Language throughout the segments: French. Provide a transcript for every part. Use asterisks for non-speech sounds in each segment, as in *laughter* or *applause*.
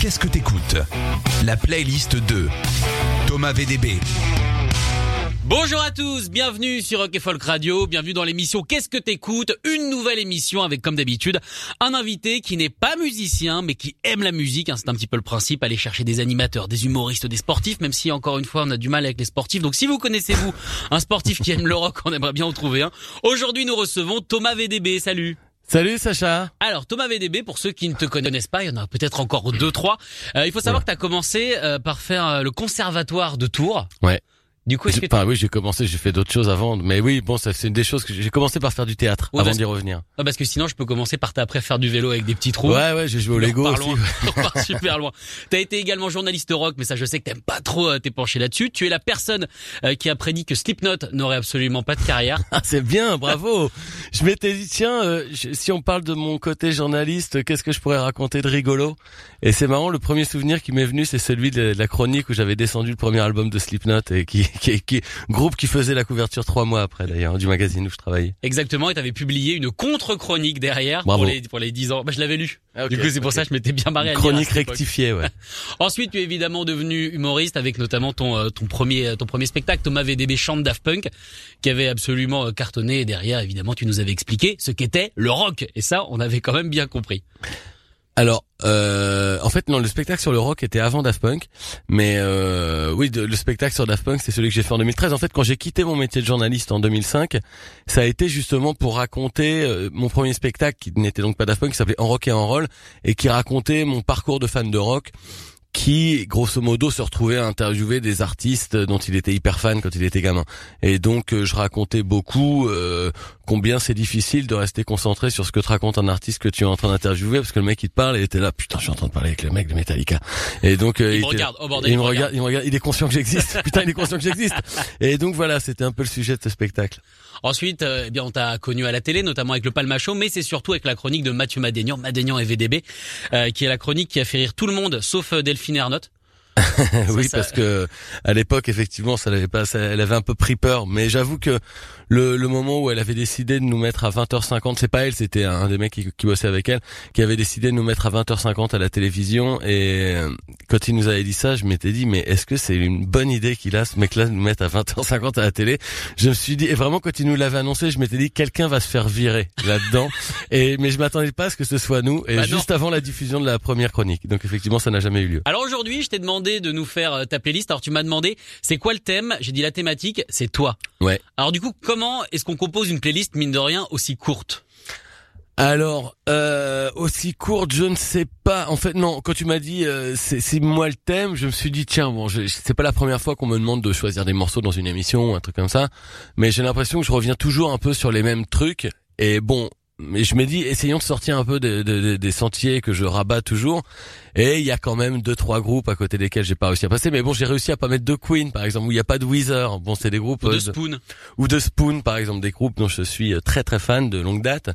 Qu'est-ce que t'écoutes La playlist de Thomas VDB. Bonjour à tous, bienvenue sur Rock et Folk Radio, bienvenue dans l'émission Qu'est-ce que t'écoutes Une nouvelle émission avec comme d'habitude un invité qui n'est pas musicien mais qui aime la musique, hein, c'est un petit peu le principe, aller chercher des animateurs, des humoristes, des sportifs, même si encore une fois on a du mal avec les sportifs. Donc si vous connaissez vous un sportif qui aime le rock, *laughs* on aimerait bien en trouver un. Aujourd'hui nous recevons Thomas VDB, salut Salut Sacha. alors Thomas VDB, pour ceux qui ne te connaissent pas, il y en a peut-être encore deux trois. Euh, il faut savoir que tu as commencé euh, par faire euh, le conservatoire de Tours. Ouais. Du coup, est-ce que Enfin, oui, j'ai commencé, j'ai fait d'autres choses avant, mais oui, bon, ça c'est une des choses que j'ai commencé par faire du théâtre Ouais, avant d'y revenir. Ah, parce que sinon je peux commencer par après faire du vélo avec des petits trous. Ouais, ouais, j'ai joué au Lego aussi. *laughs* loin. On super loin. T'as été également journaliste rock, mais ça je sais que t'aimes pas trop euh, t'es penché là-dessus. Tu es la personne euh, qui a prédit que Slipknot n'aurait absolument pas de carrière. *laughs* Ah, c'est bien, bravo. je m'étais dit tiens, euh, je- si on parle de mon côté journaliste, qu'est-ce que je pourrais raconter de rigolo? Et c'est marrant, le premier souvenir qui m'est venu, c'est celui de la chronique où j'avais descendu le premier album de Slipknot et qui, qui, qui groupe qui faisait la couverture trois mois après d'ailleurs du magazine où je travaillais. Exactement, et t'avais publié une contre-chronique derrière Bravo. pour les pour les 10 ans. Bah, je l'avais lu. Ah, du coup, c'est pour ça que je m'étais bien marré à le lire à Chronique rectifiée, ouais. *laughs* Ensuite, tu es évidemment devenu humoriste avec notamment ton euh, ton premier ton premier spectacle Thomas VDB chante Daft Punk qui avait absolument euh, cartonné et derrière évidemment tu nous avais expliqué ce qu'était le rock et ça on avait quand même bien compris. Alors, euh, en fait, non, le spectacle sur le rock était avant Daft Punk, mais euh, oui, le spectacle sur Daft Punk, c'est celui que j'ai fait en 2013. En fait, quand j'ai quitté mon métier de journaliste en 2005, ça a été justement pour raconter euh, mon premier spectacle, qui n'était donc pas Daft Punk, qui s'appelait En rock et en roll, et qui racontait mon parcours de fan de rock qui, grosso modo, se retrouvait à interviewer des artistes dont il était hyper fan quand il était gamin. Et donc, euh, je racontais beaucoup euh, combien c'est difficile de rester concentré sur ce que te raconte un artiste que tu es en train d'interviewer, parce que le mec il te parle et était là, putain, je suis en train de parler avec le mec de Metallica. Et donc, euh, Il me était- regarde, oh bordel, et il il me me regarde. regarde, il me regarde, il est conscient que j'existe. *laughs* putain, il est conscient que j'existe. Et donc voilà, c'était un peu le sujet de ce spectacle. Ensuite, euh, eh bien, on t'a connu à la télé, notamment avec le Palma Show, mais c'est surtout avec la chronique de Mathieu Madénian, Madénian et VDB, euh, qui est la chronique qui a fait rire tout le monde, sauf euh, Delphine Ernotte. *laughs* oui, ça- parce que à l'époque, effectivement, ça l'avait pas, ça- elle avait un peu pris peur. Mais j'avoue que le, le moment où elle avait décidé de nous mettre à 20h50, c'est pas elle, c'était un des mecs qui, qui bossait avec elle, qui avait décidé de nous mettre à 20h50 à la télévision. Et euh, quand il nous avait dit ça, je m'étais dit, mais est-ce que c'est une bonne idée qu'il a, ce mec-là, de nous mettre à 20h50 à la télé? Je me suis dit, et vraiment quand il nous l'avait annoncé, je m'étais dit, quelqu'un va se faire virer là-dedans. *laughs* et mais je m'attendais pas à ce que ce soit nous. Et Bah non. juste avant la diffusion de la première chronique. Donc effectivement, ça n'a jamais eu lieu. Alors aujourd'hui, je t'ai demandé de nous faire euh, ta playlist. Alors tu m'as demandé, c'est quoi le thème? J'ai dit la thématique, c'est toi. Ouais. Alors du coup, comment est-ce qu'on compose une playlist mine de rien aussi courte? Alors, euh, aussi courte, je ne sais pas. En fait, non. Quand tu m'as dit euh, c'est c'est moi le thème, je me suis dit tiens bon, je- c'est pas la première fois qu'on me demande de choisir des morceaux dans une émission ou un truc comme ça, mais j'ai l'impression que je reviens toujours un peu sur les mêmes trucs. Et bon, mais je me dis essayons de sortir un peu de- de- de- des sentiers que je rabats toujours. Et il y a quand même deux trois groupes à côté desquels j'ai pas réussi à passer. Mais bon, j'ai réussi à pas mettre de Queen par exemple où il y a pas de Weezer. Bon, c'est des groupes Ou de euh, Spoon ou de Spoon par exemple des groupes dont je suis euh, très très fan de longue date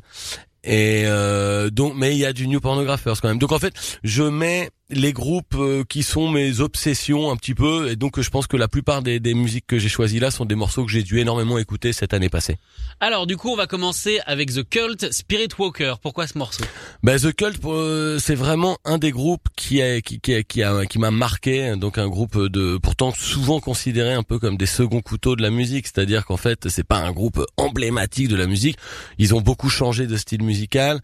et euh, donc mais il y a du New Pornographers quand même donc en fait je mets les groupes euh, qui sont mes obsessions un petit peu et donc je pense que la plupart des, des musiques que j'ai choisies là sont des morceaux que j'ai dû énormément écouter cette année passée Alors du coup, on va commencer avec The Cult Spirit Walker. Pourquoi ce morceau? Ben The Cult, euh, c'est vraiment un des groupes qui a, qui, qui, a- qui a, qui m'a marqué. Donc un groupe de, pourtant souvent considéré un peu comme des seconds couteaux de la musique. C'est-à-dire qu'en fait, c'est pas un groupe emblématique de la musique. Ils ont beaucoup changé de style musical.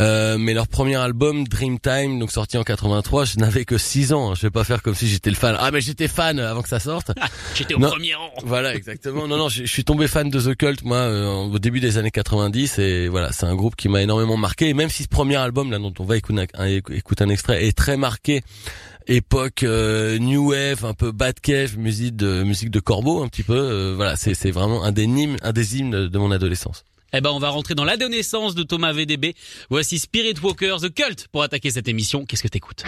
Euh, mais leur premier album, Dreamtime, donc sorti en 83, je n'avais que 6 ans. hein. Je vais pas faire comme si j'étais le fan. Ah mais j'étais fan avant que ça sorte. J'étais au Non. premier rang. Voilà, exactement. Non, non, je, je suis tombé fan de The Cult, moi, euh, au début des années 90, et voilà, c'est un groupe qui m'a énormément marqué. Et même si ce premier album, là, dont on va écouter un, écouter un extrait, est très marqué, époque euh, new wave, un peu bad cave, musique de musique de corbeau, un petit peu. euh, voilà, c'est c'est vraiment un des hymnes, un des hymnes de mon adolescence. Eh ben, on va rentrer dans l'adolescence de Thomas VDB. Voici Spirit Walker, The Cult, pour attaquer cette émission. Qu'est-ce que t'écoutes?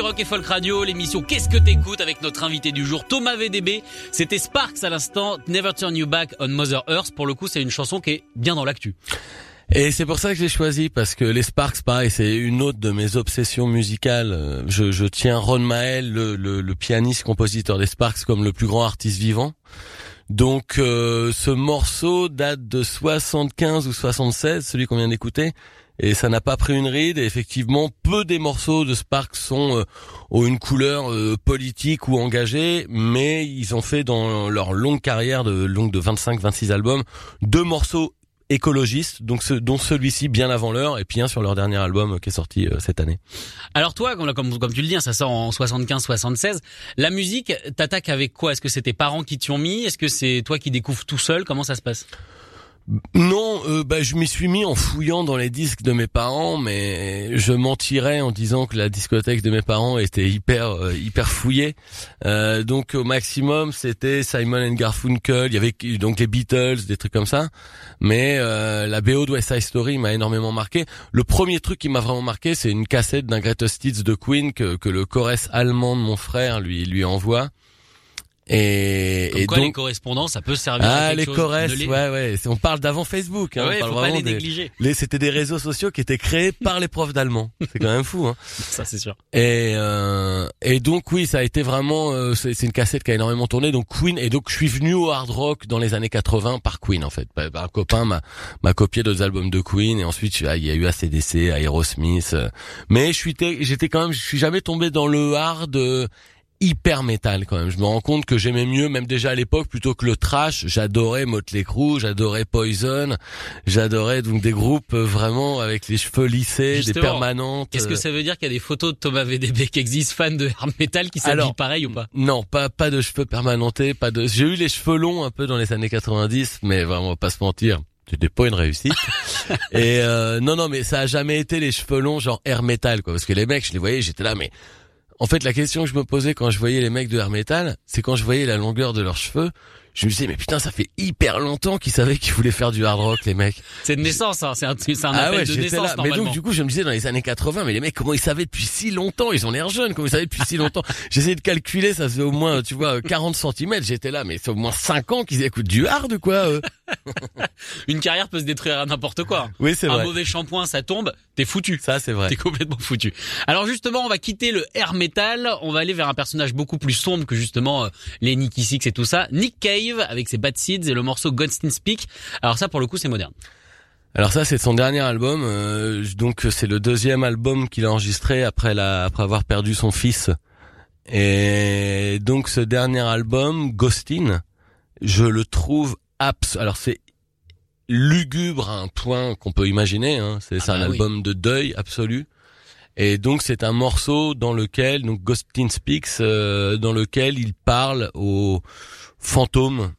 Rock et Folk Radio, l'émission Qu'est-ce que t'écoutes avec notre invité du jour Thomas VDB. C'était Sparks à l'instant, Never Turn You Back on Mother Earth. Pour le coup, c'est une chanson qui est bien dans l'actu. Et c'est pour ça que je l'ai choisi parce que les Sparks, pareil, c'est une autre de mes obsessions musicales. Je, tiens Ron Mael, le, le, le pianiste compositeur des Sparks, comme le plus grand artiste vivant. Donc euh, ce morceau date de 75 ou 76, celui qu'on vient d'écouter, et ça n'a pas pris une ride. Et effectivement, peu des morceaux de Sparks sont euh, ont une couleur euh, politique ou engagée, mais ils ont fait dans leur longue carrière de longue de 25-26 albums deux morceaux écologistes, donc ce, dont celui-ci bien avant l'heure, et puis un sur leur dernier album euh, qui est sorti euh, cette année. Alors toi, comme, comme, comme tu le dis, hein, ça sort en 75-76. La musique, t'attaques avec quoi? Est-ce que c'est tes parents qui t'y ont mis? Est-ce que c'est toi qui découvres tout seul? Comment ça se passe? Non, euh, bah, je m'y suis mis en fouillant dans les disques de mes parents, mais je mentirais en disant que la discothèque de mes parents était hyper euh, hyper fouillée. Euh, donc au maximum, c'était Simon and Garfunkel, il y avait donc les Beatles, des trucs comme ça. Mais euh, la BO de West Side Story m'a énormément marqué. Le premier truc qui m'a vraiment marqué, c'est une cassette d'un Greatest Hits de Queen que, que le chorus allemand de mon frère lui lui envoie. Et, Comme et quoi, les donc correspondants, ça peut servir à ah quelque les chose. Ne les- ouais ouais, on parle d'avant Facebook. Hein, Ouais, on parle faut pas les des- négliger. les- c'était des réseaux sociaux qui étaient créés par les profs d'allemand. C'est quand même fou. Hein. *laughs* Ça, c'est sûr. Et euh, et donc oui, ça a été vraiment euh, c'est une cassette qui a énormément tourné. Donc Queen et donc je suis venu au hard rock dans les années 80 par Queen en fait. Bah, bah, un copain m'a m'a copié d'autres albums de Queen et ensuite il y a eu ACDC, Aerosmith. euh. mais je suis j'étais quand même je suis jamais tombé dans le hard. Hyper métal quand même. Je me rends compte que j'aimais mieux, même déjà à l'époque, plutôt que le trash. J'adorais Motley Crue, j'adorais Poison, j'adorais donc des groupes euh, vraiment avec les cheveux lissés, des permanentes. Est-ce que euh, ça veut dire qu'il y a des photos de Thomas VDB qui existent, fan de hard metal, qui s'habillent pareil ou pas? Non, pas pas de cheveux permanentés, pas de. J'ai eu les cheveux longs un peu dans les années 90, mais vraiment on va pas se mentir. C'était pas une réussite. *laughs* et euh, non, non, mais ça a jamais été les cheveux longs genre air metal, quoi. Parce que les mecs, je les voyais, j'étais là, mais en fait, la question que je me posais quand je voyais les mecs de air metal, c'est quand je voyais la longueur de leurs cheveux, je me disais, mais putain, ça fait hyper longtemps qu'ils savaient qu'ils voulaient faire du hard rock, les mecs. C'est de naissance, hein. c'est un, c'est un Ah appel ouais, de naissance là. Mais donc, du coup, je me disais dans les années 80, mais les mecs, comment ils savaient depuis si longtemps? Ils ont l'air jeunes, comment ils savaient depuis si longtemps? *laughs* J'essayais de calculer, ça faisait au moins, tu vois, 40 centimètres. J'étais là, mais c'est au moins 5 ans qu'ils écoutent du hard, quoi. *laughs* Une carrière peut se détruire à n'importe quoi. Oui, c'est un vrai. mauvais shampoing, ça tombe, t'es foutu. Ça, c'est vrai. T'es complètement foutu. Alors justement, on va quitter le air metal, on va aller vers un personnage beaucoup plus sombre que justement euh, les Nicky Six et tout ça. Nick Cave avec ses Bad Seeds et le morceau Godskin Speak. Alors ça, pour le coup, c'est moderne. Alors ça, c'est son dernier album. euh, donc, c'est le deuxième album qu'il a enregistré après la, après avoir perdu son fils. Et donc, ce dernier album, Ghostin, je le trouve abs. Alors, c'est lugubre à un point qu'on peut imaginer. Hein. C'est Ah un bah oui. album de deuil absolu. Et donc, c'est un morceau dans lequel, donc Ghostin Speaks, euh, dans lequel il parle aux fantômes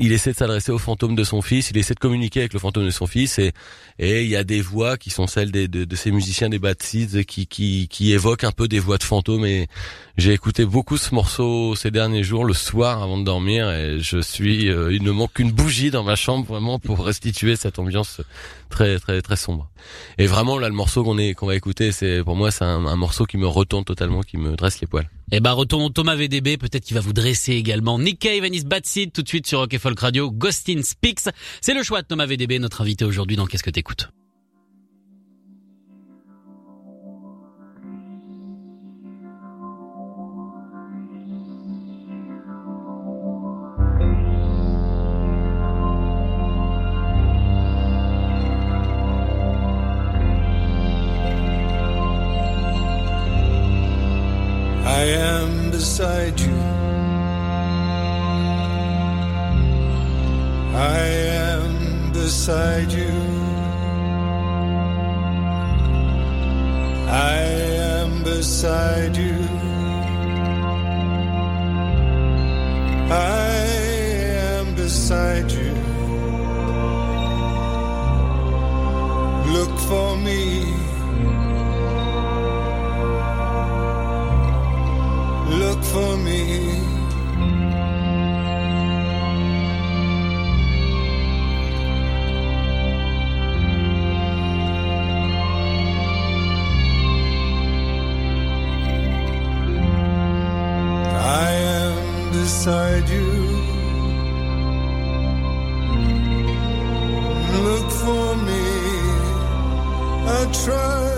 il essaie de s'adresser au fantôme de son fils, il essaie de communiquer avec le fantôme de son fils et et il y a des voix qui sont celles de, de ces musiciens des Bad Seeds qui, qui qui évoquent un peu des voix de fantômes et j'ai écouté beaucoup ce morceau ces derniers jours le soir avant de dormir et je suis euh, il ne manque qu'une bougie dans ma chambre vraiment pour *laughs* restituer cette ambiance très très très sombre. Et vraiment là le morceau qu'on est qu'on va écouter c'est pour moi c'est un, un morceau qui me retourne totalement qui me dresse les poils. Eh ben, retournons Thomas VDB, peut-être qu'il va vous dresser également. His Bad Seed, tout de suite sur Rock Folk Radio. Ghostin Speaks. C'est le choix de Thomas VDB, notre invité aujourd'hui dans Qu'est-ce que t'écoutes? Beside you. I am beside you. I am beside you. I am beside you. Look for me. for me. I am beside you. Look for me. I try.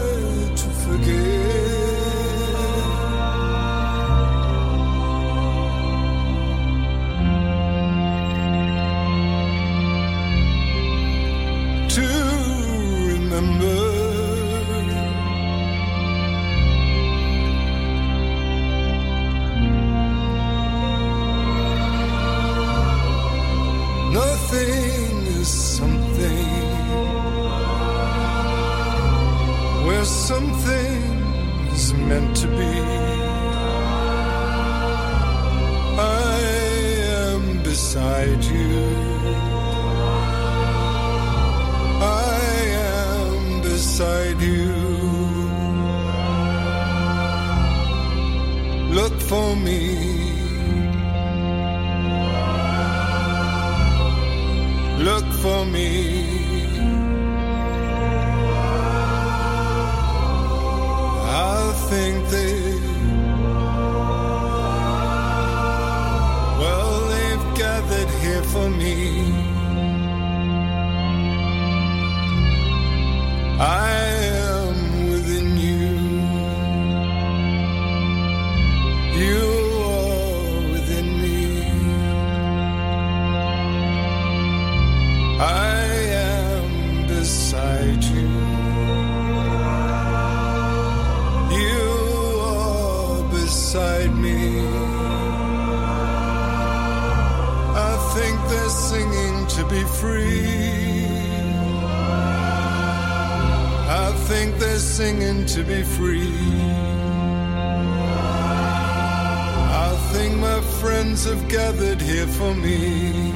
friends have gathered here for me.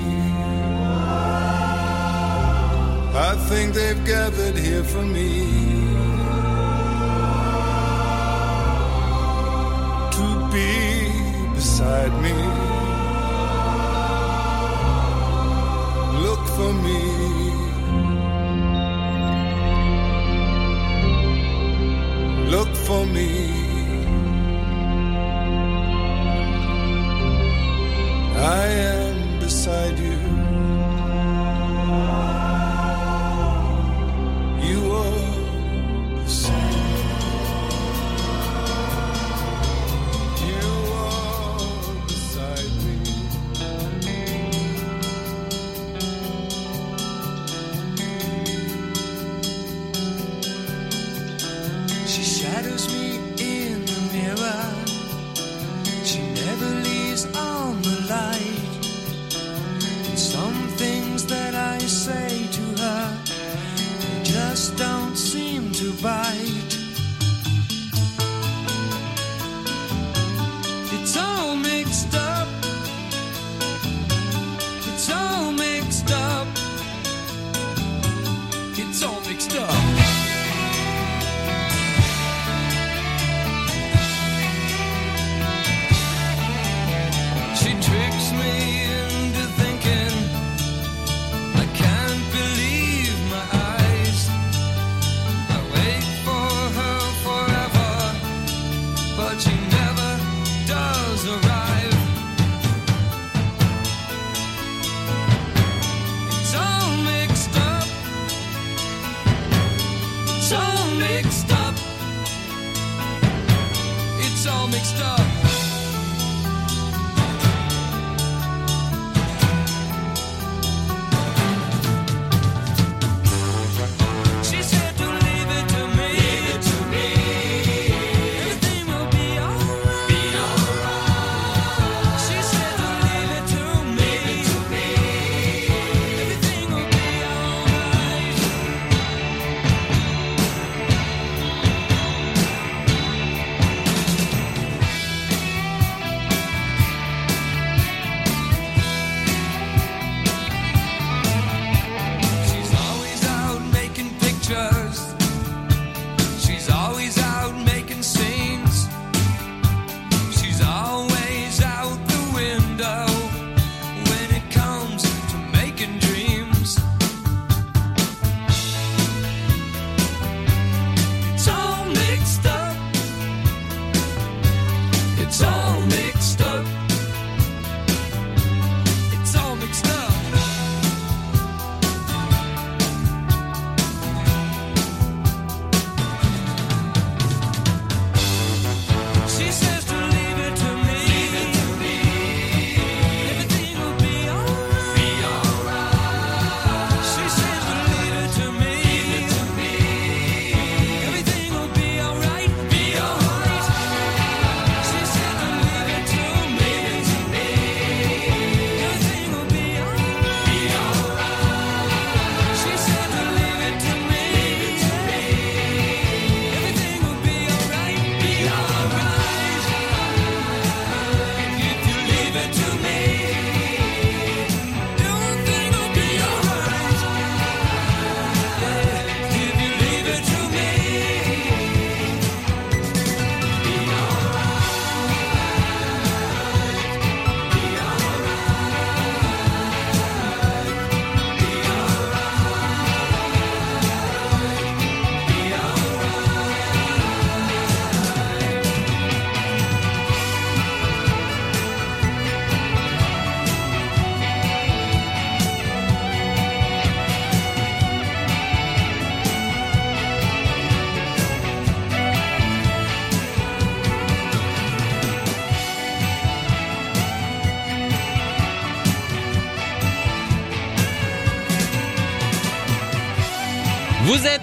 I think they've gathered here for me.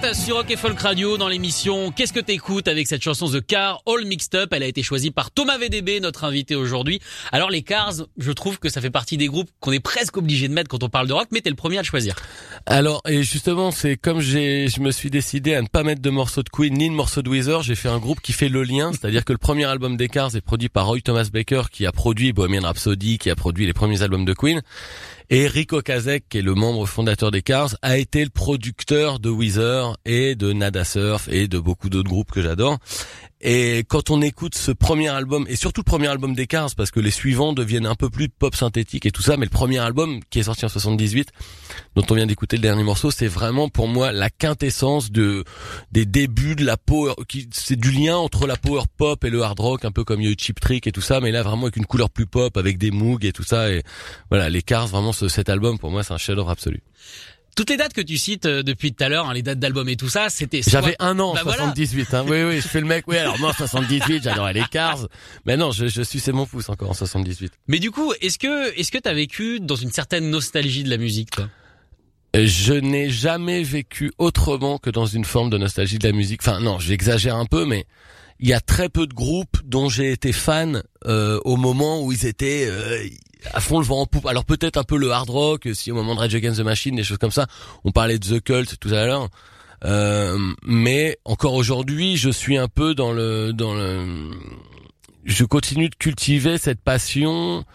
Êtes sur Rock et Folk Radio dans l'émission Qu'est-ce que t'écoutes avec cette chanson The Car All Mixed Up. Elle a été choisie par Thomas VDB, notre invité aujourd'hui. Alors les Cars, je trouve que ça fait partie des groupes qu'on est presque obligé de mettre quand on parle de rock, mais t'es le premier à le choisir. Alors et justement c'est comme j'ai je me suis décidé à ne pas mettre de morceaux de Queen ni de morceaux de Weezer, j'ai fait un groupe qui fait le lien, *laughs* c'est-à-dire que le premier album des Cars est produit par Roy Thomas Baker qui a produit Bohemian Rhapsody, qui a produit les premiers albums de Queen. Et Rico Kazek, qui est le membre fondateur des Cars, a été le producteur de Weezer et de Nada Surf et de beaucoup d'autres groupes que j'adore. Et quand on écoute ce premier album, et surtout le premier album des Cars, parce que les suivants deviennent un peu plus pop synthétique et tout ça, mais le premier album, qui est sorti en 78, dont on vient d'écouter le dernier morceau, c'est vraiment pour moi la quintessence de des débuts de la power, qui c'est du lien entre la power pop et le hard rock, un peu comme il y a eu Cheap Trick et tout ça, mais là vraiment avec une couleur plus pop, avec des Moog et tout ça, et voilà, les Cars, vraiment ce, cet album pour moi c'est un chef-d'œuvre absolu. Toutes les dates que tu cites euh, depuis tout à l'heure, hein, les dates d'album et tout ça, c'était... J'avais un an en Bah voilà. 78, hein. oui oui, je fais le mec, oui alors moi en 78 *laughs* j'adorais les Cars, mais non je, je suis c'est mon pouce encore en 78. Mais du coup, est-ce que est-ce que t'as vécu dans une certaine nostalgie de la musique, toi? Je n'ai jamais vécu autrement que dans une forme de nostalgie de la musique. Enfin non, j'exagère un peu, mais il y a très peu de groupes dont j'ai été fan euh, au moment où ils étaient euh, à fond le vent en poupe. Alors peut-être un peu le hard rock, si au moment de Rage Against the Machine, des choses comme ça. On parlait de The Cult tout à l'heure. Euh, mais encore aujourd'hui, je suis un peu dans le dans le. Je continue de cultiver cette passion.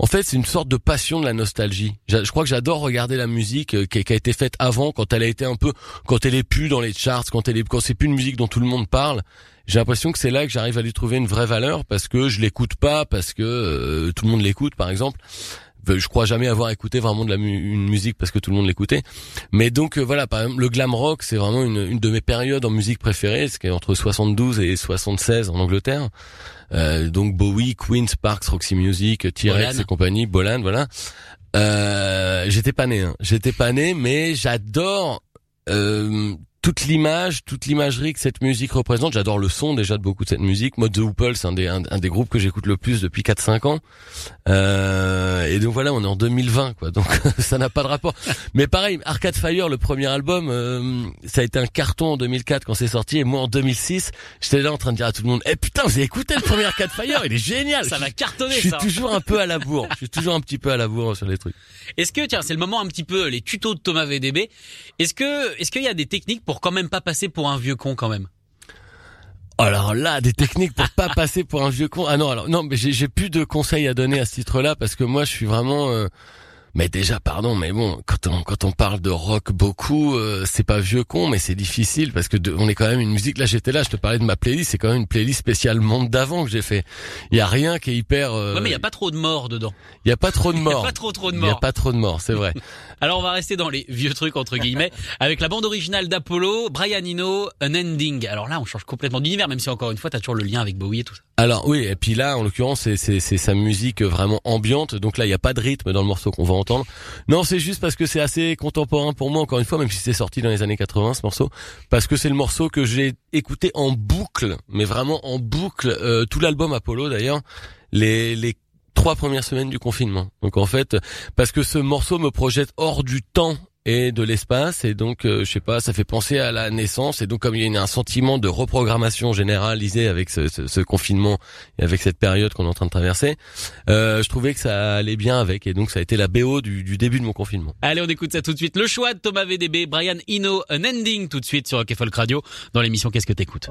En fait, c'est une sorte de passion de la nostalgie. Je crois que j'adore regarder la musique euh, qui a été faite avant, quand elle a été un peu, quand elle est plus dans les charts, quand elle est, quand c'est plus une musique dont tout le monde parle. J'ai l'impression que c'est là que j'arrive à lui trouver une vraie valeur parce que je l'écoute pas, parce que euh, tout le monde l'écoute, par exemple. Je crois jamais avoir écouté vraiment de la mu- une musique parce que tout le monde l'écoutait. Mais donc euh, voilà, par exemple, le glam rock, c'est vraiment une, une de mes périodes en musique préférée, ce qui est entre 72 et 76 en Angleterre. Euh, donc Bowie, Queen, Sparks, Roxy Music, T-Rex et compagnie, Bolan, voilà. Euh, j'étais pas né, hein. j'étais pas né, mais j'adore euh, toute l'image, toute l'imagerie que cette musique représente. J'adore le son déjà de beaucoup de cette musique. Moi, The c'est un des, un, un des groupes que j'écoute le plus depuis 4-5 ans. Euh, et donc voilà, on est en 2020, quoi. Donc *laughs* ça n'a pas de rapport. Mais pareil, Arcade Fire, le premier album, euh, ça a été un carton en 2004 quand c'est sorti. Et moi, en 2006, j'étais là en train de dire à tout le monde, eh putain, vous avez écouté le premier Arcade Fire? Il est génial. Ça va cartonner, Je suis ça. toujours un peu à la bourre. Je suis toujours un petit peu à la bourre sur les trucs. Est-ce que tiens, c'est le moment un petit peu les tutos de Thomas VDB. Est-ce que est-ce qu'il y a des techniques pour quand même pas passer pour un vieux con quand même Alors là, des techniques pour pas *laughs* passer pour un vieux con. Ah non, alors non, mais j'ai plus de conseils à donner à ce titre-là parce que moi, je suis vraiment. euh, Mais déjà, pardon, mais bon, quand on quand on parle de rock beaucoup, euh, c'est pas vieux con, mais c'est difficile parce que de- on est quand même une musique. Là, j'étais là, je te parlais de ma playlist, c'est quand même une playlist spéciale monde d'avant que j'ai fait. Il y a rien qui est hyper. euh, Ouais, mais il y a pas trop de morts dedans. il y a pas trop de *laughs* Il y a morts. pas trop trop de Il y a morts. pas trop de morts, c'est vrai. *laughs* Alors on va rester dans les vieux trucs entre guillemets avec la bande originale d'Apollo, Brian Eno, An Ending. Alors là, on change complètement d'univers, même si encore une fois, t'as toujours le lien avec Bowie et tout ça. Alors oui, et puis là, en l'occurrence, c'est c'est c'est sa musique vraiment ambiante. Donc là, il y a pas de rythme dans le morceau qu'on va entendre. Non, c'est juste parce que c'est assez contemporain pour moi. Encore une fois, même si c'est sorti dans les années 80, ce morceau, parce que c'est le morceau que j'ai écouté en boucle, mais vraiment en boucle, euh, tout l'album Apollo d'ailleurs, les les trois premières semaines du confinement. Donc en fait, parce que ce morceau me projette hors du temps et de l'espace. Et donc euh, je sais pas ça fait penser à la naissance. Et donc comme il y a un sentiment de reprogrammation généralisée avec ce, ce- ce confinement et avec cette période qu'on est en train de traverser euh, je trouvais que ça allait bien avec. Et donc ça a été la BO du, du début de mon confinement. Allez, on écoute ça tout de suite. Le choix de Thomas VDB, Brian Eno, An Ending tout de suite sur Rock Folk Radio. Dans l'émission Qu'est-ce que t'écoutes?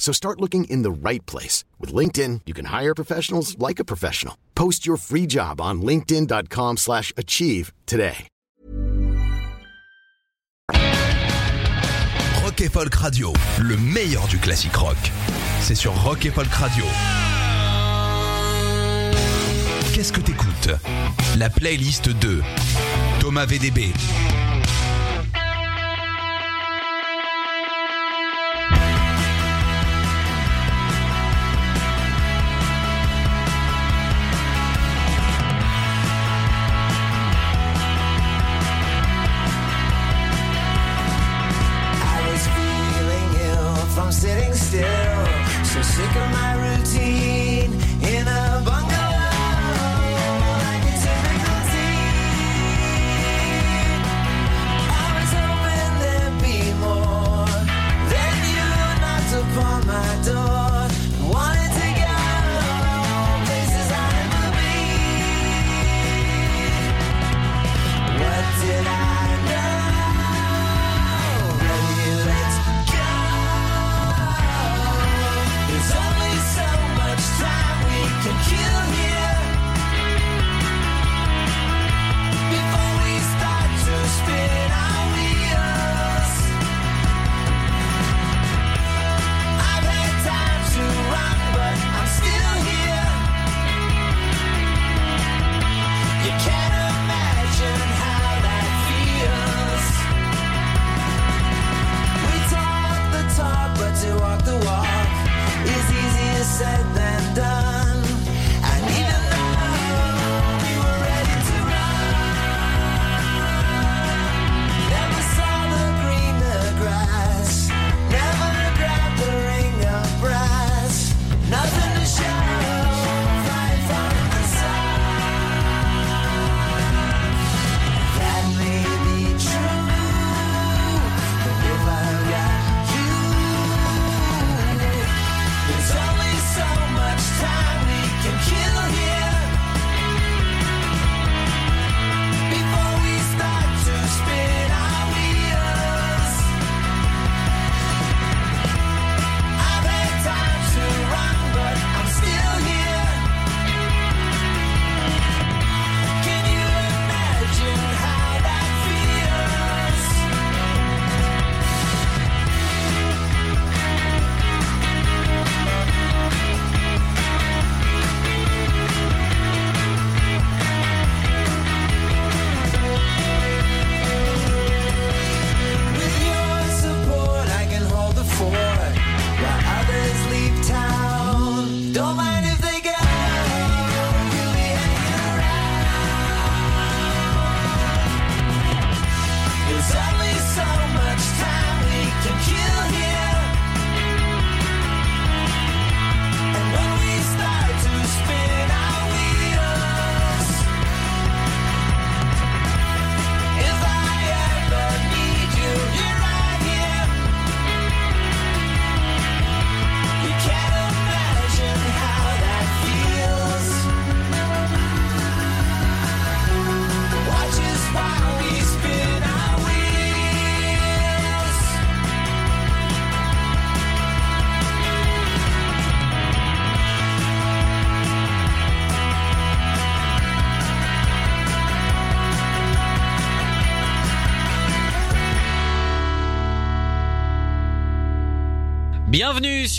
So start looking in the right place. With LinkedIn, you can hire professionals like a professional. Post your free job on linkedin.com slash achieve today. Rock et Folk Radio, le meilleur du classique rock. C'est sur Rock et Folk Radio. Qu'est-ce que t'écoutes La playlist de Thomas VDB. So sick of my routine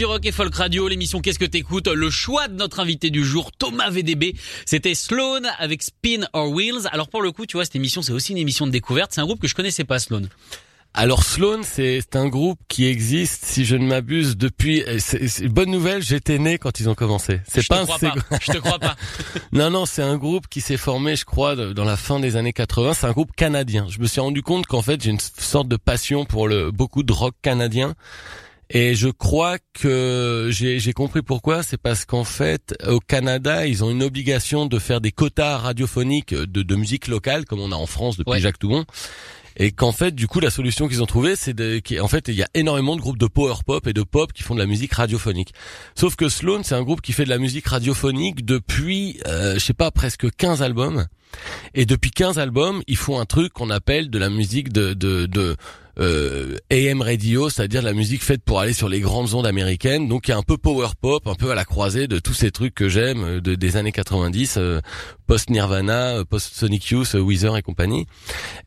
sur Rock et Folk Radio, l'émission Qu'est-ce que t'écoutes? Le choix de notre invité du jour, Thomas VDB. C'était Sloan avec Spin or Wheels. Alors pour le coup, tu vois, cette émission, c'est aussi une émission de découverte. C'est un groupe que je connaissais pas, Sloan. Alors Sloan, c'est un groupe qui existe, si je ne m'abuse, depuis. euh, bonne nouvelle, j'étais né quand ils ont commencé. C'est pas te un pas. Je te crois pas. *laughs* Non, non, c'est un groupe qui s'est formé, je crois, dans la fin des années 80. C'est un groupe canadien. Je me suis rendu compte qu'en fait, j'ai une sorte de passion pour le beaucoup de rock canadien. Et je crois que j'ai compris pourquoi. C'est parce qu'en fait, au Canada, ils ont une obligation de faire des quotas radiophoniques de, de musique locale, comme on a en France depuis Ouais. Jacques Toubon. Et qu'en fait, du coup, la solution qu'ils ont trouvée, c'est de, qui- en fait, il y a énormément de groupes de power pop et de pop qui font de la musique radiophonique. Sauf que Sloan, c'est un groupe qui fait de la musique radiophonique depuis, euh, je sais pas, presque 15 albums. Et depuis 15 albums, ils font un truc qu'on appelle de la musique de, de, de euh, AM radio, c'est-à-dire la musique faite pour aller sur les grandes ondes américaines. Donc il y a un peu power pop, un peu à la croisée de tous ces trucs que j'aime euh, de, des années 90, euh, post Nirvana, euh, post Sonic Youth, euh, Weezer et compagnie.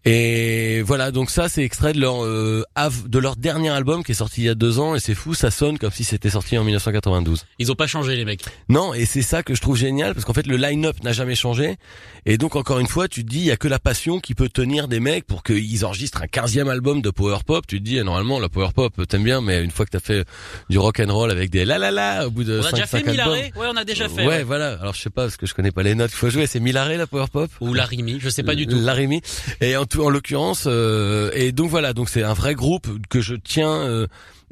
Et voilà, donc ça c'est extrait de leur euh, de leur dernier album qui est sorti il y a deux ans et c'est fou, ça sonne comme si c'était sorti en 1992. Ils ont pas changé les mecs. Non, et c'est ça que je trouve génial parce qu'en fait le line-up n'a jamais changé et donc encore une fois tu te dis il y a que la passion qui peut tenir des mecs pour qu'ils enregistrent un 15e album de power pop. Tu te dis eh, normalement la power pop t'aimes bien mais une fois que t'as fait du rock and roll avec des la la la au bout de On a 5 déjà fait albums. Milaré Ouais, on a déjà fait. ouais, ouais. voilà. Alors je sais pas parce que je connais pas les notes qu'il faut jouer. C'est Milaré la power pop Ou la Rimi, je sais pas du tout. Larimi. Et en tout, en l'occurrence, euh, et donc voilà, donc c'est un vrai groupe que je tiens, euh,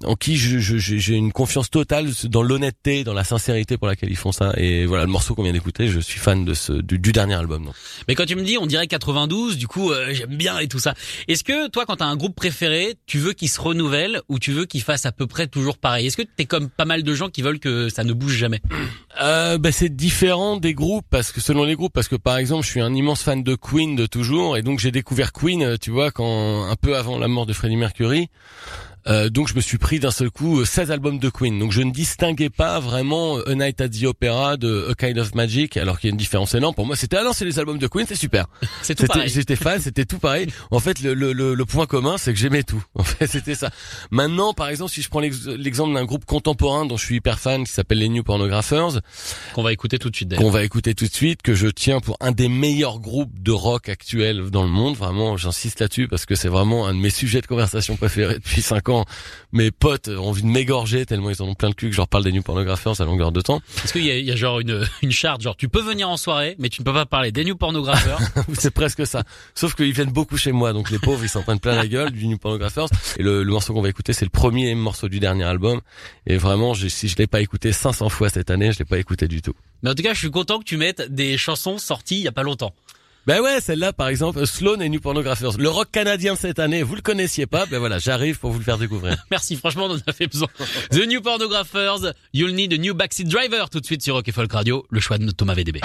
en qui je- je- j'ai j'ai une confiance totale dans l'honnêteté, dans la sincérité pour laquelle ils font ça. Et voilà, le morceau qu'on vient d'écouter, je suis fan de ce du, du dernier album. Mais quand tu me dis on dirait 92, du coup euh, j'aime bien et tout ça. Est-ce que toi quand t'as un groupe préféré, tu veux qu'il se renouvelle ou tu veux qu'il fasse à peu près toujours pareil? Est-ce que t'es comme pas mal de gens qui veulent que ça ne bouge jamais? Euh, bah, c'est différent des groupes parce que selon les groupes parce que par exemple je suis un immense fan de Queen de toujours et donc j'ai découvert Queen euh, tu vois quand un peu avant la mort de Freddie Mercury Euh, donc je me suis pris d'un seul coup euh, 16 albums de Queen donc je ne distinguais pas vraiment euh, A Night at the Opera de A Kind of Magic alors qu'il y a une différence énorme pour moi c'était ah non c'est les albums de Queen c'est super *laughs* C'est tout pareil. j'étais fan c'était tout pareil en fait le, le, le, le point commun c'est que j'aimais tout *laughs* en fait c'était ça maintenant par exemple si je prends l'ex- l'exemple d'un groupe contemporain dont je suis hyper fan qui s'appelle les New Pornographers Qu'on va écouter tout de suite d'ailleurs. qu'on va écouter tout de suite, que je tiens pour un des meilleurs groupes de rock actuels dans le monde. Vraiment, j'insiste là-dessus parce que c'est vraiment un de mes sujets de conversation préférés depuis cinq ans. Mes potes ont envie de m'égorger tellement ils en ont plein le cul que je leur parle des New Pornographers à longueur de temps. Est-ce qu'il y y a genre une, une charte, genre tu peux venir en soirée, mais tu ne peux pas parler des new pornographeurs. *laughs* c'est presque ça. Sauf qu'ils viennent beaucoup chez moi, donc les pauvres ils s'en prennent plein la gueule du New Pornographers. Et le, le morceau qu'on va écouter, c'est le premier morceau du dernier album. Et vraiment, si je l'ai pas écouté 500 fois cette année, je l'ai pas écouté du tout. mais en tout cas, je suis content que tu mettes des chansons sorties il y a pas longtemps. Ben ouais, celle-là, par exemple, Sloan et New Pornographers. Le rock canadien cette année, vous le connaissiez pas, ben voilà, j'arrive pour vous le faire découvrir. *laughs* Merci, franchement, on en a fait besoin. The New Pornographers, You'll Need a New Backseat Driver, tout de suite sur Rock Folk Radio, le choix de Thomas VDB.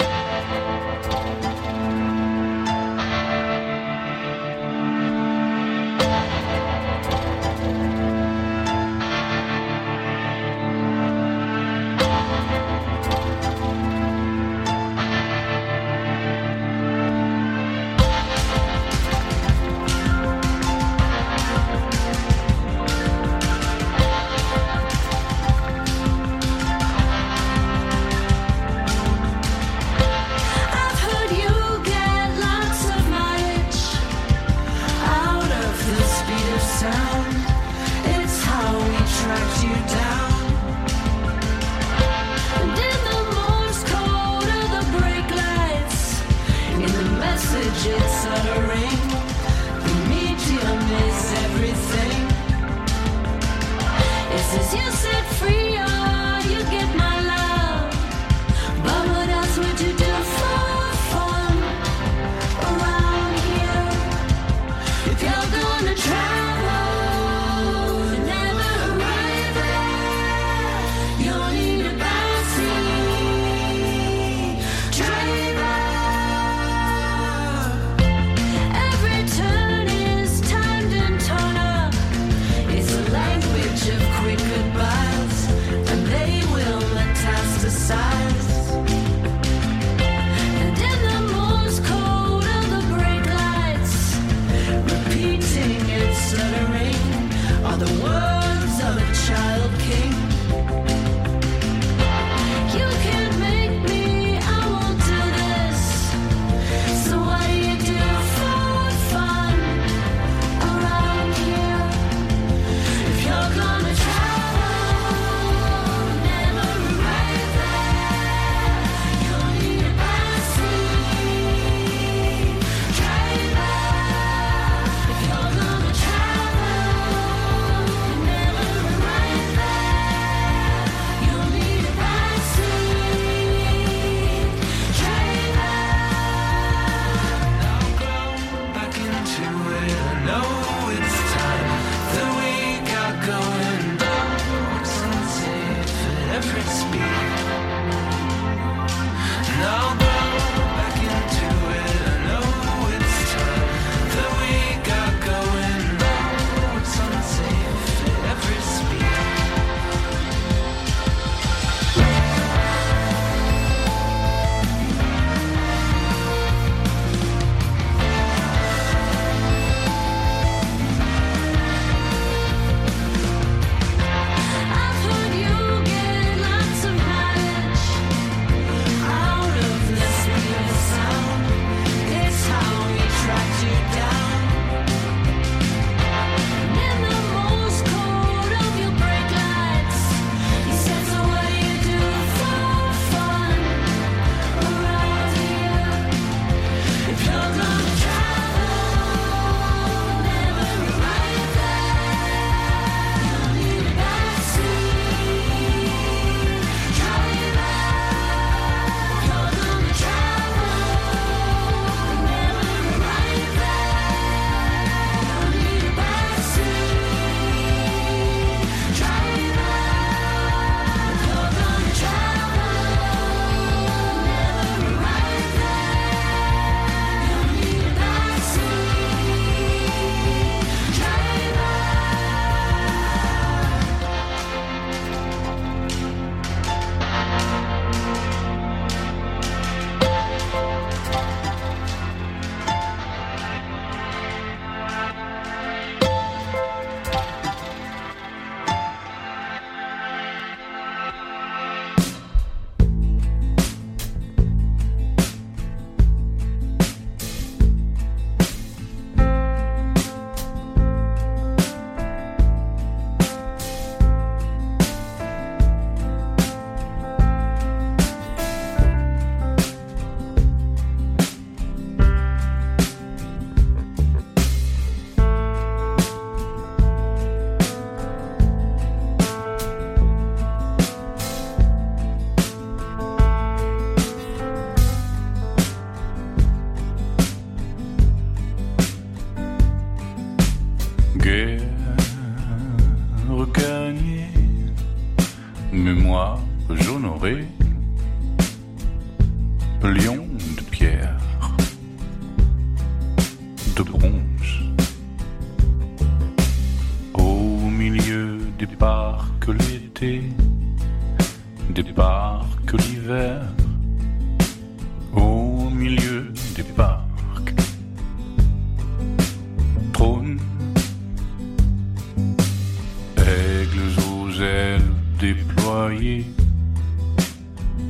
Ailes déployées,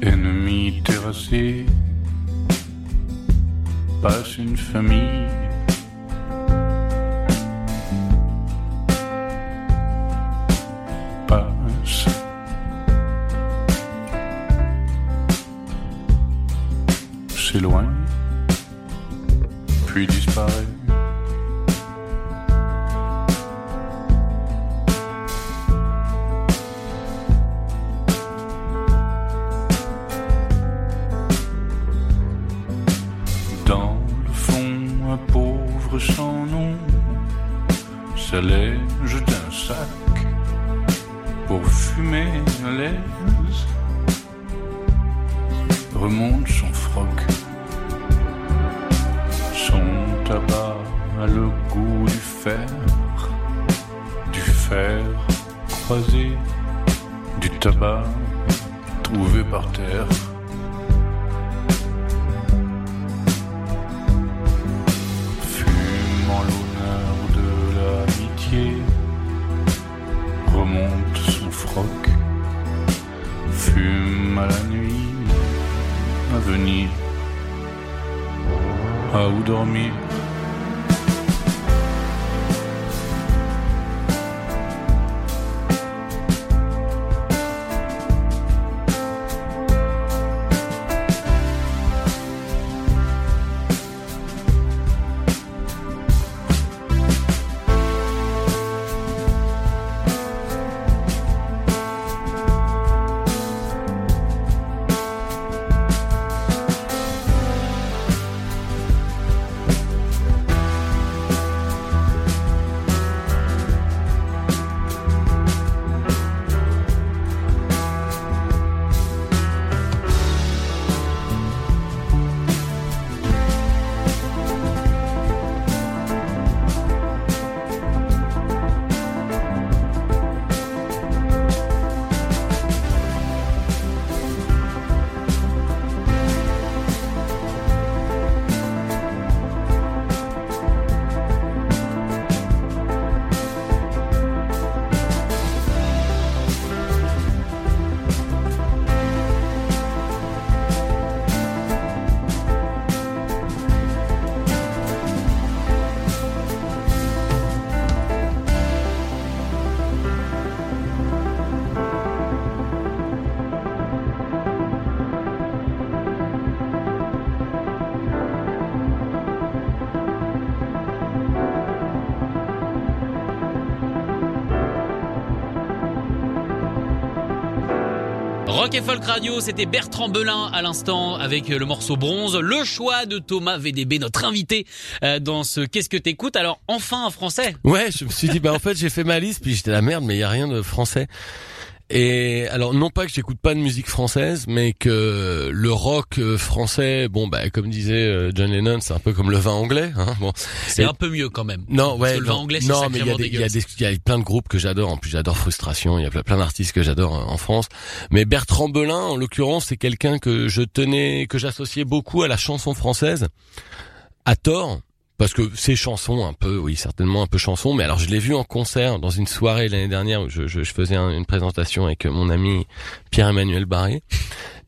ennemis terrassés, passe une famille. Rock et Folk Radio, c'était Bertrand Belin à l'instant avec le morceau Bronze. Le choix de Thomas VDB, notre invité euh, dans ce Qu'est-ce que t'écoutes? Alors enfin un français. Ouais, je me suis dit, bah en fait j'ai fait ma liste, puis j'étais la merde, mais il y a rien de français. Et alors non pas que j'écoute pas de musique française, mais que le rock euh, français, bon bah comme disait euh, John Lennon, c'est un peu comme le vin anglais. Hein, bon, C'est un peu mieux quand même. Non, Parce ouais, que le vin non, anglais, c'est non, mais il y a sacrément des, il y a dégueulasse. des, il y a plein de groupes que j'adore. En plus, j'adore Frustration. Il y a plein, plein d'artistes que j'adore euh, en France. Mais Bertrand Belin, en l'occurrence, c'est quelqu'un que je tenais, que j'associais beaucoup à la chanson française, à tort. Parce que ces chansons, un peu, oui, certainement un peu chansons, mais alors je l'ai vu en concert dans une soirée l'année dernière où je, je, je faisais un- une présentation avec mon ami Pierre-Emmanuel Barré.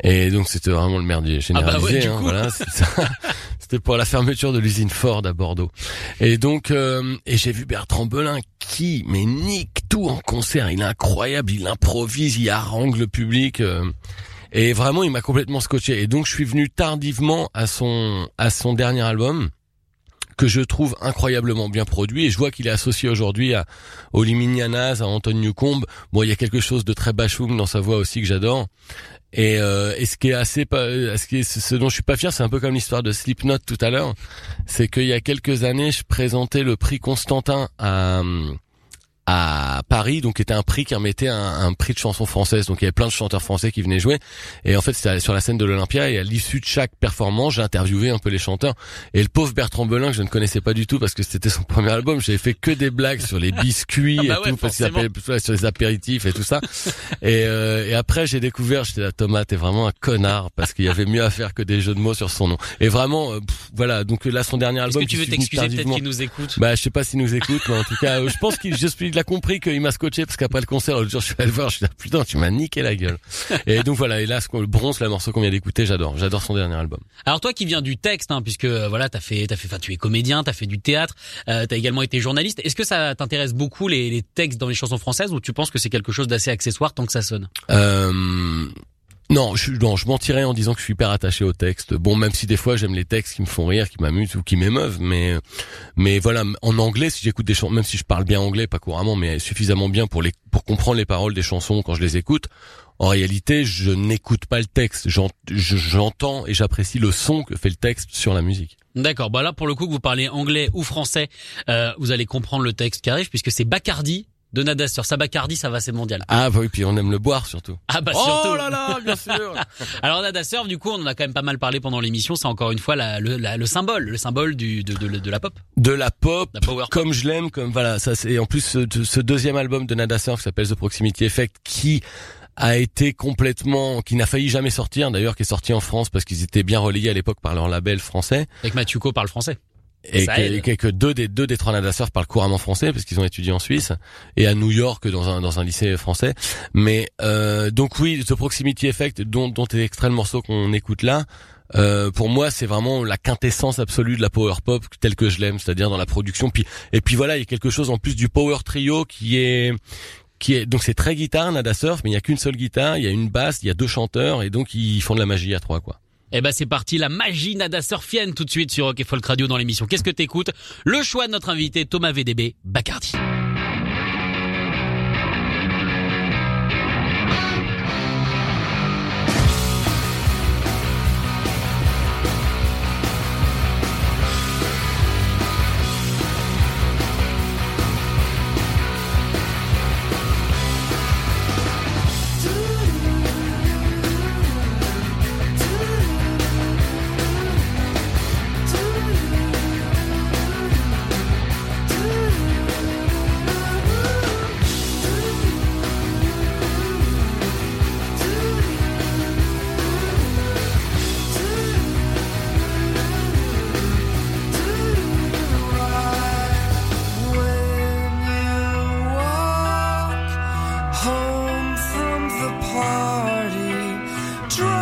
Et donc c'était vraiment le merdier généralisé. Ah bah ouais, hein, voilà. *laughs* C'était pour la fermeture de l'usine Ford à Bordeaux. Et donc, euh, et j'ai vu Bertrand Belin qui, mais nique tout en concert. Il est incroyable, il improvise, il harangue le public. euh, et vraiment, il m'a complètement scotché. Et donc, je suis venu tardivement à son à son dernier album que je trouve incroyablement bien produit et je vois qu'il est associé aujourd'hui à Oli Mignanaz, à Anton Newcombe. Bon, il y a quelque chose de très bachoum dans sa voix aussi que j'adore. Et, euh, et ce qui est assez euh, ce qui est, ce dont je suis pas fier, c'est un peu comme l'histoire de Slipknot tout à l'heure, c'est qu'il y a quelques années, je présentais le prix Constantin à à Paris, donc était un prix qui remettait un, un prix de chanson française. Donc il y avait plein de chanteurs français qui venaient jouer. Et en fait, c'était sur la scène de l'Olympia. Et à l'issue de chaque performance, j'ai interviewé un peu les chanteurs. Et le pauvre Bertrand Belin, que je ne connaissais pas du tout parce que c'était son *laughs* premier album, j'avais fait que des blagues sur les biscuits Ah bah et ouais, tout, parce qu'il sur les apéritifs et tout ça. et, euh, et après, j'ai découvert, j'étais là, Thomas, t'es vraiment un connard parce qu'il y avait mieux à faire que des jeux de mots sur son nom. Et vraiment, euh, pff, voilà. Donc là, son dernier Est-ce album. que tu veux t'excuser peut-être qu'il nous écoute? Bah, je sais pas s'il nous écoute, mais en tout cas, euh, je pense qu'il, je suis, a compris qu'il m'a scotché parce qu'après le concert, l'autre jour, je suis allé le voir, je suis là, putain, tu m'as niqué la gueule. Et donc voilà, et là, ce qu'on- le bronze, le morceau qu'on vient d'écouter, j'adore, j'adore son dernier album. Alors toi qui viens du texte, hein, puisque euh, voilà, t'as fait, t'as fait, enfin, tu es comédien, t'as fait du théâtre, euh, t'as également été journaliste. Est-ce que ça t'intéresse beaucoup les, les textes dans les chansons françaises, ou tu penses que c'est quelque chose d'assez accessoire tant que ça sonne? Euh, non, je, non, je mentirais en disant que je suis hyper attaché au texte. Bon, même si des fois j'aime les textes qui me font rire, qui m'amusent ou qui m'émeuvent, mais mais voilà, en anglais, si j'écoute des chansons, même si je parle bien anglais, pas couramment, mais suffisamment bien pour les pour comprendre les paroles des chansons quand je les écoute. En réalité, je n'écoute pas le texte. J'en- je- J'entends et j'apprécie le son que fait le texte sur la musique. D'accord. Bah là, pour le coup, que vous parlez anglais ou français, euh, vous allez comprendre le texte qui arrive, puisque c'est Bacardi de Nada Sur. Ça Bacardi, ça va, c'est mondial. Ah bah oui, puis on aime le boire surtout. Ah bah surtout. Oh là là, bien sûr. *laughs* Alors Nada Surf, du coup, on en a quand même pas mal parlé pendant l'émission. C'est encore une fois la, le, la- le symbole, le symbole du, de, de, de la pop, de la pop, la power pop. comme je l'aime, comme voilà, ça c'est en plus ce, ce deuxième album de Nada Surf qui s'appelle The Proximity Effect qui a été complètement, qui n'a failli jamais sortir d'ailleurs, qui est sorti en France parce qu'ils étaient bien relayés à l'époque par leur label français Avec Mathiuko parle français. Et que, deux des deux des trois Surf parlent couramment français parce qu'ils ont étudié en Suisse et à New York dans un dans un lycée français. Mais euh, donc oui, The Proximity Effect dont dont est extrait le morceau qu'on écoute là. Euh, pour moi, c'est vraiment la quintessence absolue de la power pop telle que je l'aime, c'est-à-dire dans la production. Puis et puis voilà, il y a quelque chose en plus du power trio qui est qui est donc c'est très guitare Nada Surf, mais il y a qu'une seule guitare, il y a une basse, il y a deux chanteurs et donc ils font de la magie à trois quoi. Eh ben c'est parti, la magie Nada Surfienne tout de suite sur Rock et Folk Radio dans l'émission. Qu'est-ce que t'écoutes? Le choix de notre invité Thomas VDB, Bacardi. try.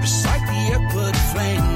Recite the upward flame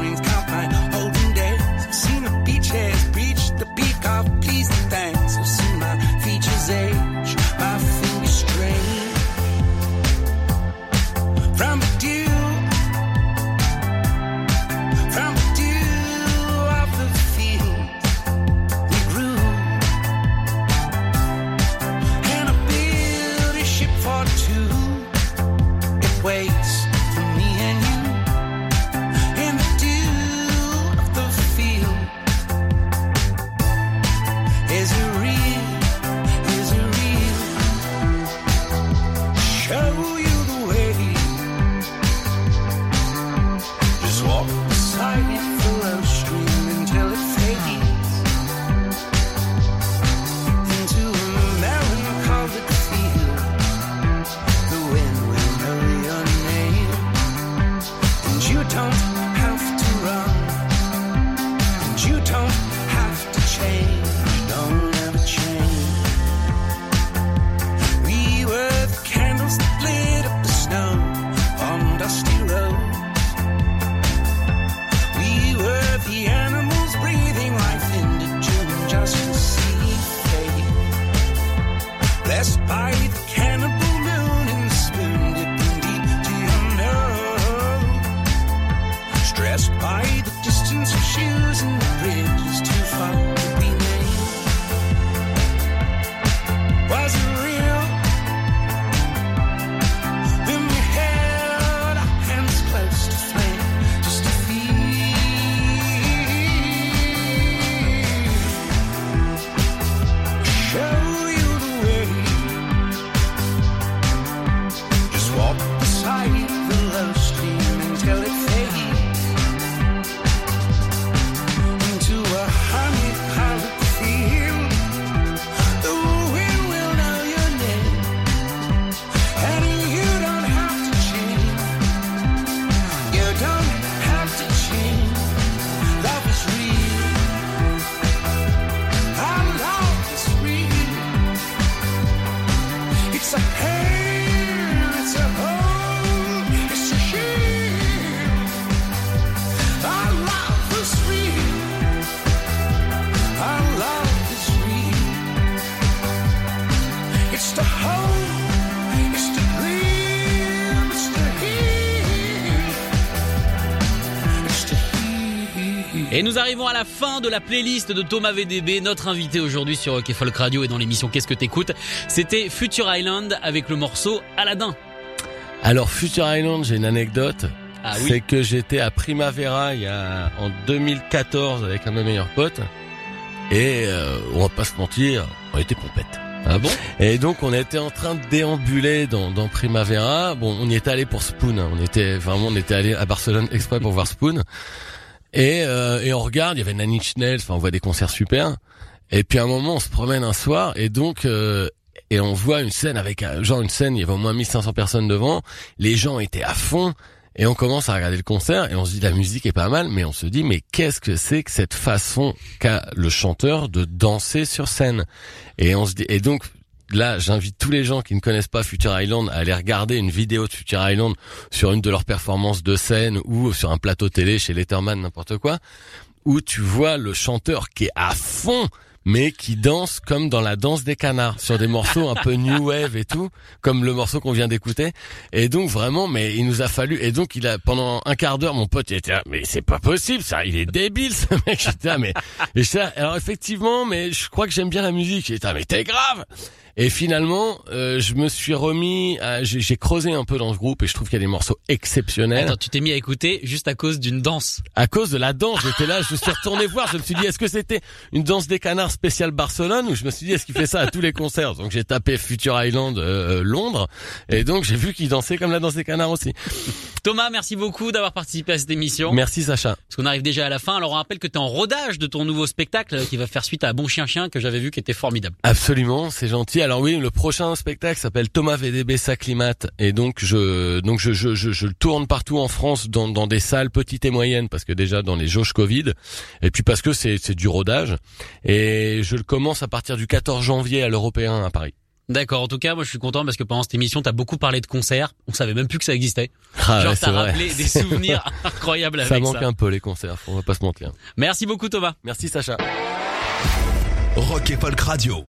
nous arrivons à la fin de la playlist de Thomas VDB. Notre invité aujourd'hui sur et Folk Radio et dans l'émission Qu'est-ce que t'écoutes? C'était Future Island avec le morceau Aladdin. Alors Future Island, j'ai une anecdote. Ah c'est oui. que j'étais à Primavera il y a en 2014 avec un de mes meilleurs potes et euh, on va pas se mentir, on était pompettes. Ah bon? Et donc on était en train de déambuler dans, dans Primavera. Bon, on y était allé pour Spoon. hein. On était vraiment, on était allé à Barcelone exprès pour voir Spoon. Et, euh, et on regarde, il y avait Nine Inch Nails. Enfin, on voit des concerts super. Et puis à un moment, on se promène un soir et donc euh, et on voit une scène avec un- genre une scène, il y avait au moins 1500 personnes devant. Les gens étaient à fond. Et on commence à regarder le concert et on se dit la musique est pas mal, mais on se dit mais qu'est-ce que c'est que cette façon qu'a le chanteur de danser sur scène? Et on se dit et donc là j'invite tous les gens qui ne connaissent pas Future Island à aller regarder une vidéo de Future Island sur une de leurs performances de scène ou sur un plateau télé chez Letterman n'importe quoi où tu vois le chanteur qui est à fond mais qui danse comme dans la danse des canards sur des morceaux un peu new wave et tout comme le morceau qu'on vient d'écouter. Et donc vraiment mais il nous a fallu et donc il a pendant un quart d'heure mon pote il était là mais c'est pas possible ça il est débile ce mec. *laughs* J'étais là mais et j'étais là, alors effectivement mais je crois que j'aime bien la musique. J'étais là mais t'es grave! Et finalement, euh, je me suis remis, à- j'ai j'ai creusé un peu dans ce groupe et je trouve qu'il y a des morceaux exceptionnels. Attends, tu t'es mis à écouter juste à cause d'une danse. À cause de la danse, j'étais là, je suis retourné *laughs* voir, je me suis dit, est-ce que c'était une danse des canards? Spéciale Barcelone ou je me suis dit, est-ce qu'il fait ça à tous les concerts? Donc j'ai tapé Future Island euh, Londres et donc j'ai vu qu'il dansait comme la danse des canards aussi. Thomas, merci beaucoup d'avoir participé à cette émission. Merci Sacha. Parce qu'on arrive déjà à la fin. Alors on rappelle que tu es en rodage de ton nouveau spectacle qui va faire suite à Bon Chien Chien que j'avais vu qui était formidable. Absolument, c'est gentil. Alors oui, le prochain spectacle s'appelle Thomas VDB s'acclimate et donc je donc je je je, je le tourne partout en France dans dans des salles petites et moyennes parce que déjà dans les jauges Covid et puis parce que c'est c'est du rodage et je le commence à partir du 14 janvier à l'Européen à Paris. D'accord. En tout cas, moi je suis content parce que pendant cette émission, t'as beaucoup parlé de concerts. On savait même plus que ça existait. Ah Genre ouais, t'as rappelé des *laughs* souvenirs incroyables avec Ça ça. manque un peu les concerts, on va pas se mentir. Merci beaucoup Thomas. Merci Sacha. Rock et Folk Radio.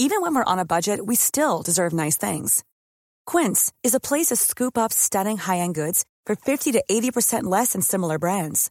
Even when we're on a budget, we still deserve nice things. Quince is a place to scoop up stunning high-end goods for 50 to 80% less than similar brands.